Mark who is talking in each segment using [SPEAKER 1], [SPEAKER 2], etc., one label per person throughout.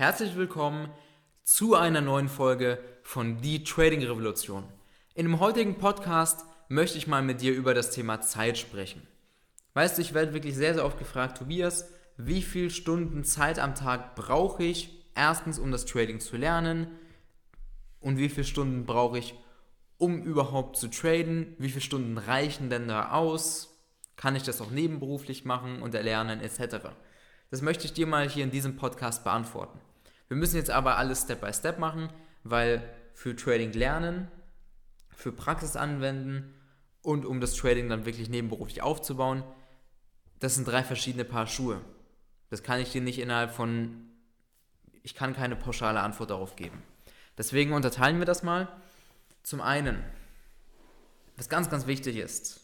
[SPEAKER 1] Herzlich willkommen zu einer neuen Folge von Die Trading Revolution. In dem heutigen Podcast möchte ich mal mit dir über das Thema Zeit sprechen. Weißt du, ich werde wirklich sehr, sehr oft gefragt, Tobias, wie viele Stunden Zeit am Tag brauche ich? Erstens, um das Trading zu lernen. Und wie viele Stunden brauche ich, um überhaupt zu traden? Wie viele Stunden reichen denn da aus? Kann ich das auch nebenberuflich machen und erlernen etc.? Das möchte ich dir mal hier in diesem Podcast beantworten. Wir müssen jetzt aber alles Step by Step machen, weil für Trading lernen, für Praxis anwenden und um das Trading dann wirklich nebenberuflich aufzubauen, das sind drei verschiedene Paar Schuhe. Das kann ich dir nicht innerhalb von, ich kann keine pauschale Antwort darauf geben. Deswegen unterteilen wir das mal. Zum einen, was ganz, ganz wichtig ist,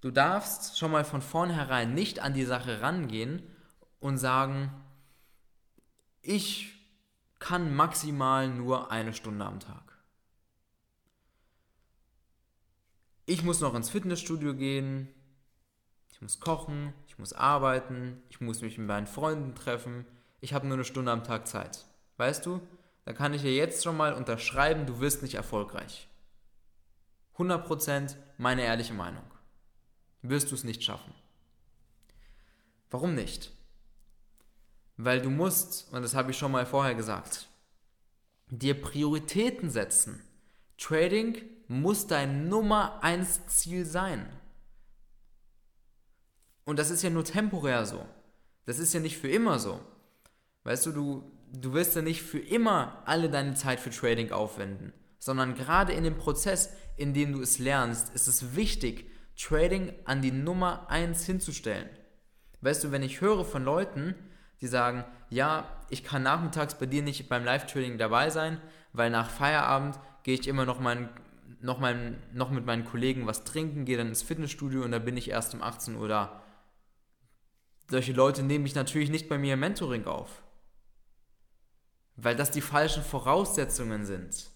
[SPEAKER 1] du darfst schon mal von vornherein nicht an die Sache rangehen und sagen, ich kann maximal nur eine Stunde am Tag. Ich muss noch ins Fitnessstudio gehen, ich muss kochen, ich muss arbeiten, ich muss mich mit meinen Freunden treffen, ich habe nur eine Stunde am Tag Zeit. Weißt du, da kann ich dir jetzt schon mal unterschreiben, du wirst nicht erfolgreich. 100% meine ehrliche Meinung. Wirst du es nicht schaffen. Warum nicht? Weil du musst, und das habe ich schon mal vorher gesagt, dir Prioritäten setzen. Trading muss dein Nummer 1 Ziel sein. Und das ist ja nur temporär so. Das ist ja nicht für immer so. Weißt du, du, du wirst ja nicht für immer alle deine Zeit für Trading aufwenden, sondern gerade in dem Prozess, in dem du es lernst, ist es wichtig, Trading an die Nummer 1 hinzustellen. Weißt du, wenn ich höre von Leuten, die sagen, ja, ich kann nachmittags bei dir nicht beim Live-Trading dabei sein, weil nach Feierabend gehe ich immer noch, mein, noch, mein, noch mit meinen Kollegen was trinken, gehe dann ins Fitnessstudio und da bin ich erst um 18 Uhr da. Solche Leute nehme ich natürlich nicht bei mir im Mentoring auf weil das die falschen Voraussetzungen sind.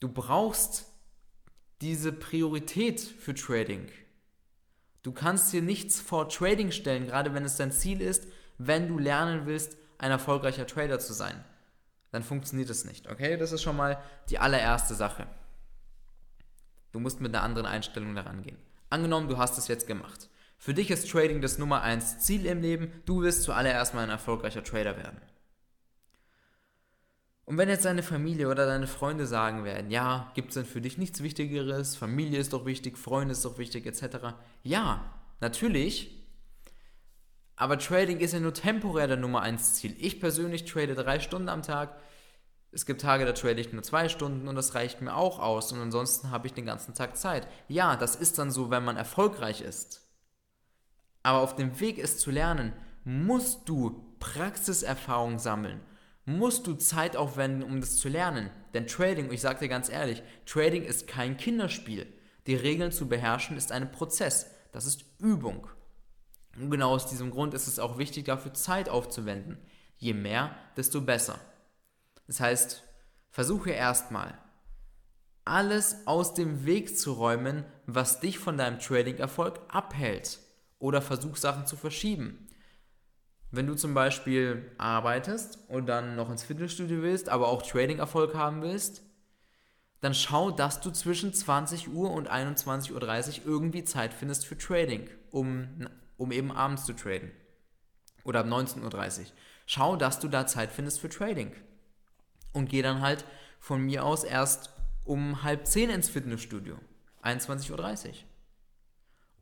[SPEAKER 1] Du brauchst diese Priorität für Trading. Du kannst dir nichts vor Trading stellen, gerade wenn es dein Ziel ist, wenn du lernen willst, ein erfolgreicher Trader zu sein. Dann funktioniert es nicht, okay? Das ist schon mal die allererste Sache. Du musst mit einer anderen Einstellung daran gehen. Angenommen, du hast es jetzt gemacht. Für dich ist Trading das Nummer 1 Ziel im Leben. Du wirst zuallererst mal ein erfolgreicher Trader werden. Und wenn jetzt deine Familie oder deine Freunde sagen werden, ja, gibt es denn für dich nichts Wichtigeres, Familie ist doch wichtig, Freunde ist doch wichtig, etc. Ja, natürlich. Aber Trading ist ja nur temporär der Nummer 1 Ziel. Ich persönlich trade drei Stunden am Tag. Es gibt Tage, da trade ich nur zwei Stunden und das reicht mir auch aus. Und ansonsten habe ich den ganzen Tag Zeit. Ja, das ist dann so, wenn man erfolgreich ist. Aber auf dem Weg, es zu lernen, musst du Praxiserfahrung sammeln. Musst du Zeit aufwenden, um das zu lernen. Denn Trading, ich sage dir ganz ehrlich, Trading ist kein Kinderspiel. Die Regeln zu beherrschen ist ein Prozess. Das ist Übung. Und genau aus diesem Grund ist es auch wichtig, dafür Zeit aufzuwenden. Je mehr, desto besser. Das heißt, versuche erstmal, alles aus dem Weg zu räumen, was dich von deinem Trading-Erfolg abhält oder versuch Sachen zu verschieben. Wenn du zum Beispiel arbeitest und dann noch ins Fitnessstudio willst, aber auch Trading-Erfolg haben willst, dann schau, dass du zwischen 20 Uhr und 21.30 Uhr irgendwie Zeit findest für Trading, um, um eben abends zu traden. Oder ab 19.30 Uhr. Schau, dass du da Zeit findest für Trading. Und geh dann halt von mir aus erst um halb zehn ins Fitnessstudio. 21.30 Uhr.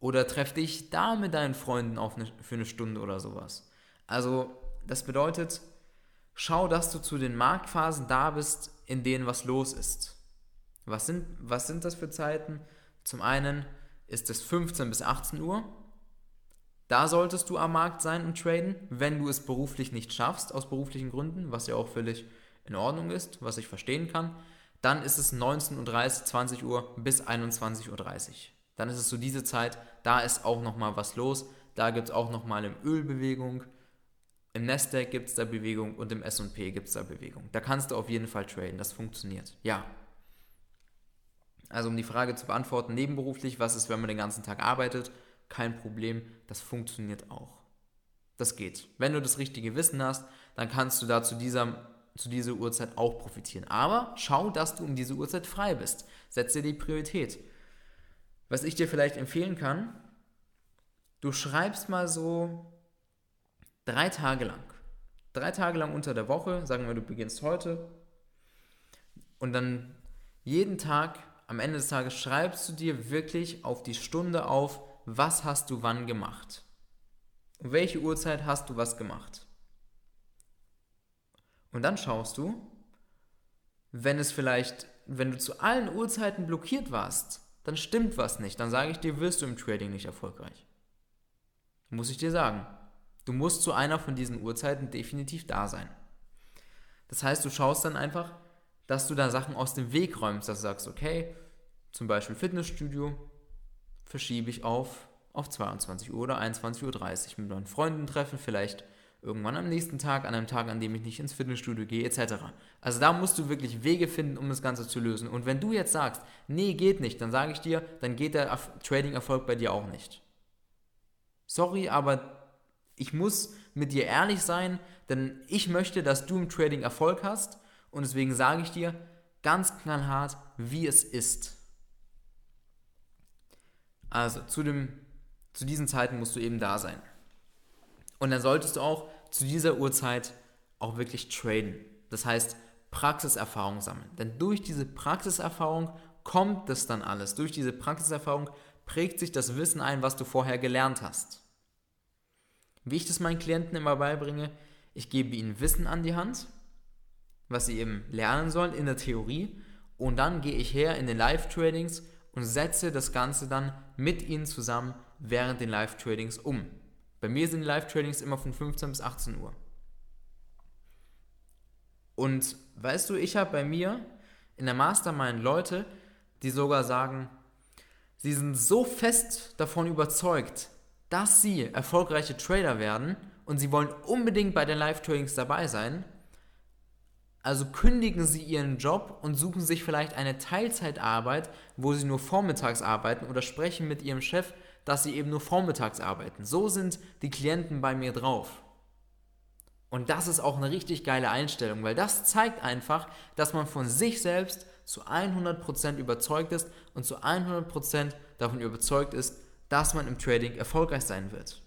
[SPEAKER 1] Oder treff dich da mit deinen Freunden auf eine, für eine Stunde oder sowas. Also, das bedeutet, schau, dass du zu den Marktphasen da bist, in denen was los ist. Was sind, was sind das für Zeiten? Zum einen ist es 15 bis 18 Uhr. Da solltest du am Markt sein und traden, wenn du es beruflich nicht schaffst, aus beruflichen Gründen, was ja auch völlig in Ordnung ist, was ich verstehen kann. Dann ist es 19.30 Uhr, 20 Uhr bis 21.30 Uhr dann ist es so diese Zeit, da ist auch nochmal was los. Da gibt es auch nochmal im Öl Bewegung. Im Nasdaq gibt es da Bewegung und im S&P gibt es da Bewegung. Da kannst du auf jeden Fall traden, das funktioniert. Ja. Also um die Frage zu beantworten, nebenberuflich, was ist, wenn man den ganzen Tag arbeitet? Kein Problem, das funktioniert auch. Das geht. Wenn du das richtige Wissen hast, dann kannst du da zu dieser, zu dieser Uhrzeit auch profitieren. Aber schau, dass du um diese Uhrzeit frei bist. Setze dir die Priorität. Was ich dir vielleicht empfehlen kann, du schreibst mal so drei Tage lang. Drei Tage lang unter der Woche, sagen wir, du beginnst heute. Und dann jeden Tag, am Ende des Tages, schreibst du dir wirklich auf die Stunde auf, was hast du wann gemacht. Um welche Uhrzeit hast du was gemacht. Und dann schaust du, wenn es vielleicht, wenn du zu allen Uhrzeiten blockiert warst, dann stimmt was nicht. Dann sage ich dir, wirst du im Trading nicht erfolgreich. Muss ich dir sagen. Du musst zu einer von diesen Uhrzeiten definitiv da sein. Das heißt, du schaust dann einfach, dass du da Sachen aus dem Weg räumst, dass du sagst, okay, zum Beispiel Fitnessstudio verschiebe ich auf, auf 22 Uhr oder 21.30 Uhr mit meinen Freunden treffen, vielleicht irgendwann am nächsten Tag, an einem Tag, an dem ich nicht ins Fitnessstudio gehe, etc. Also da musst du wirklich Wege finden, um das Ganze zu lösen. Und wenn du jetzt sagst, nee, geht nicht, dann sage ich dir, dann geht der Trading-Erfolg bei dir auch nicht. Sorry, aber ich muss mit dir ehrlich sein, denn ich möchte, dass du im Trading Erfolg hast und deswegen sage ich dir ganz knallhart, wie es ist. Also zu, dem, zu diesen Zeiten musst du eben da sein. Und dann solltest du auch zu dieser Uhrzeit auch wirklich traden. Das heißt, Praxiserfahrung sammeln. Denn durch diese Praxiserfahrung kommt das dann alles. Durch diese Praxiserfahrung prägt sich das Wissen ein, was du vorher gelernt hast. Wie ich das meinen Klienten immer beibringe, ich gebe ihnen Wissen an die Hand, was sie eben lernen sollen in der Theorie und dann gehe ich her in den Live-Tradings und setze das Ganze dann mit ihnen zusammen während den Live-Tradings um. Bei mir sind Live-Tradings immer von 15 bis 18 Uhr. Und weißt du, ich habe bei mir in der Mastermind Leute, die sogar sagen, sie sind so fest davon überzeugt, dass sie erfolgreiche Trader werden und sie wollen unbedingt bei den Live-Tradings dabei sein. Also kündigen sie ihren Job und suchen sich vielleicht eine Teilzeitarbeit, wo sie nur vormittags arbeiten oder sprechen mit ihrem Chef dass sie eben nur vormittags arbeiten. So sind die Klienten bei mir drauf. Und das ist auch eine richtig geile Einstellung, weil das zeigt einfach, dass man von sich selbst zu 100% überzeugt ist und zu 100% davon überzeugt ist, dass man im Trading erfolgreich sein wird.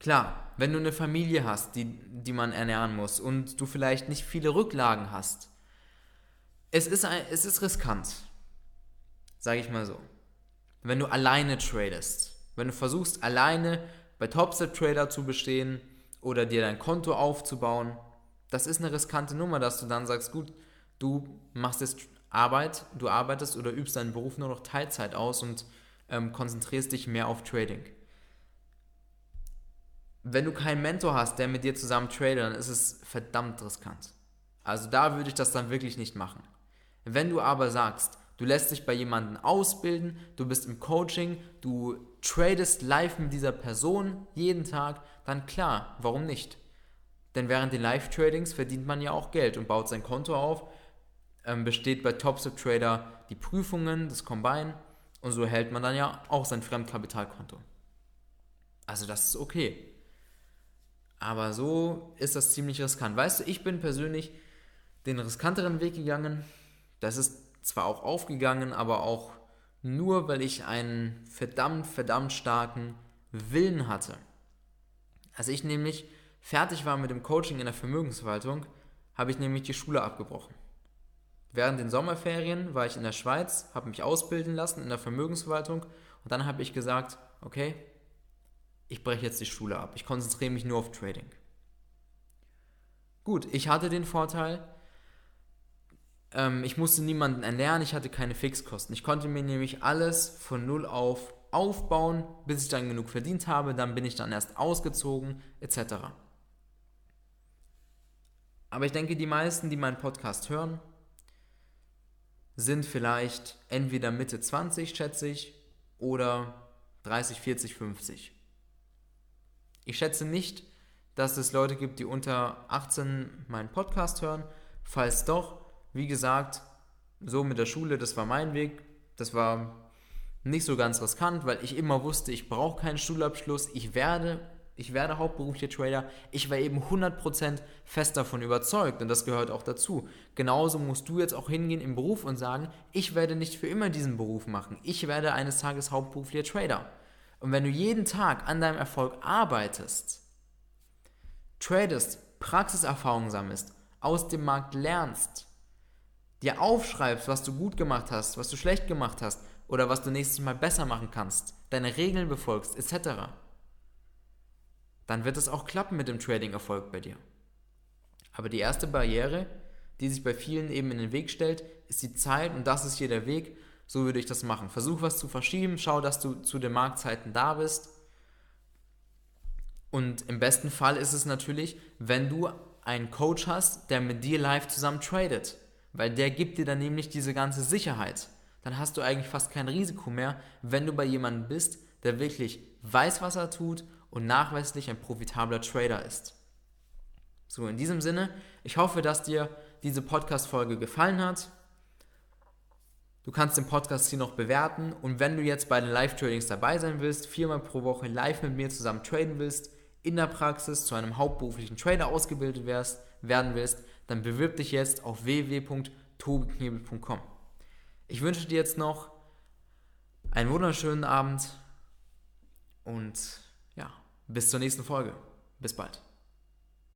[SPEAKER 1] Klar, wenn du eine Familie hast, die, die man ernähren muss und du vielleicht nicht viele Rücklagen hast, es ist, ein, es ist riskant sage ich mal so. Wenn du alleine tradest, wenn du versuchst alleine bei Topstep Trader zu bestehen oder dir dein Konto aufzubauen, das ist eine riskante Nummer, dass du dann sagst, gut, du machst jetzt Arbeit, du arbeitest oder übst deinen Beruf nur noch Teilzeit aus und ähm, konzentrierst dich mehr auf Trading. Wenn du keinen Mentor hast, der mit dir zusammen tradet, dann ist es verdammt riskant. Also da würde ich das dann wirklich nicht machen. Wenn du aber sagst, Du lässt dich bei jemandem ausbilden, du bist im Coaching, du tradest live mit dieser Person jeden Tag, dann klar, warum nicht? Denn während den Live-Tradings verdient man ja auch Geld und baut sein Konto auf, ähm, besteht bei Topstep Trader die Prüfungen, das Combine und so hält man dann ja auch sein Fremdkapitalkonto. Also das ist okay. Aber so ist das ziemlich riskant. Weißt du, ich bin persönlich den riskanteren Weg gegangen. Das ist zwar auch aufgegangen, aber auch nur, weil ich einen verdammt, verdammt starken Willen hatte. Als ich nämlich fertig war mit dem Coaching in der Vermögensverwaltung, habe ich nämlich die Schule abgebrochen. Während den Sommerferien war ich in der Schweiz, habe mich ausbilden lassen in der Vermögensverwaltung und dann habe ich gesagt, okay, ich breche jetzt die Schule ab. Ich konzentriere mich nur auf Trading. Gut, ich hatte den Vorteil, ähm, ich musste niemanden ernähren, ich hatte keine Fixkosten. Ich konnte mir nämlich alles von null auf aufbauen, bis ich dann genug verdient habe, dann bin ich dann erst ausgezogen, etc. Aber ich denke, die meisten, die meinen Podcast hören, sind vielleicht entweder Mitte 20, schätze ich, oder 30, 40, 50. Ich schätze nicht, dass es Leute gibt, die unter 18 meinen Podcast hören. Falls doch, wie gesagt, so mit der Schule, das war mein Weg. Das war nicht so ganz riskant, weil ich immer wusste, ich brauche keinen Schulabschluss, ich werde, ich werde hauptberuflicher Trader. Ich war eben 100% fest davon überzeugt und das gehört auch dazu. Genauso musst du jetzt auch hingehen im Beruf und sagen, ich werde nicht für immer diesen Beruf machen. Ich werde eines Tages hauptberuflicher Trader. Und wenn du jeden Tag an deinem Erfolg arbeitest, tradest, Praxiserfahrung sammelst, aus dem Markt lernst, dir aufschreibst, was du gut gemacht hast, was du schlecht gemacht hast oder was du nächstes Mal besser machen kannst, deine Regeln befolgst, etc., dann wird es auch klappen mit dem Trading-Erfolg bei dir. Aber die erste Barriere, die sich bei vielen eben in den Weg stellt, ist die Zeit und das ist hier der Weg. So würde ich das machen. Versuch was zu verschieben, schau, dass du zu den Marktzeiten da bist. Und im besten Fall ist es natürlich, wenn du einen Coach hast, der mit dir live zusammen tradet, weil der gibt dir dann nämlich diese ganze Sicherheit dann hast du eigentlich fast kein Risiko mehr, wenn du bei jemandem bist, der wirklich weiß, was er tut und nachweislich ein profitabler Trader ist. So, in diesem Sinne, ich hoffe, dass dir diese Podcast-Folge gefallen hat. Du kannst den Podcast hier noch bewerten und wenn du jetzt bei den Live-Tradings dabei sein willst, viermal pro Woche live mit mir zusammen traden willst, in der Praxis zu einem hauptberuflichen Trader ausgebildet wärst, werden willst, dann bewirb dich jetzt auf www.tobeknebel.com. Ich wünsche dir jetzt noch einen wunderschönen Abend und bis zur nächsten Folge. Bis bald.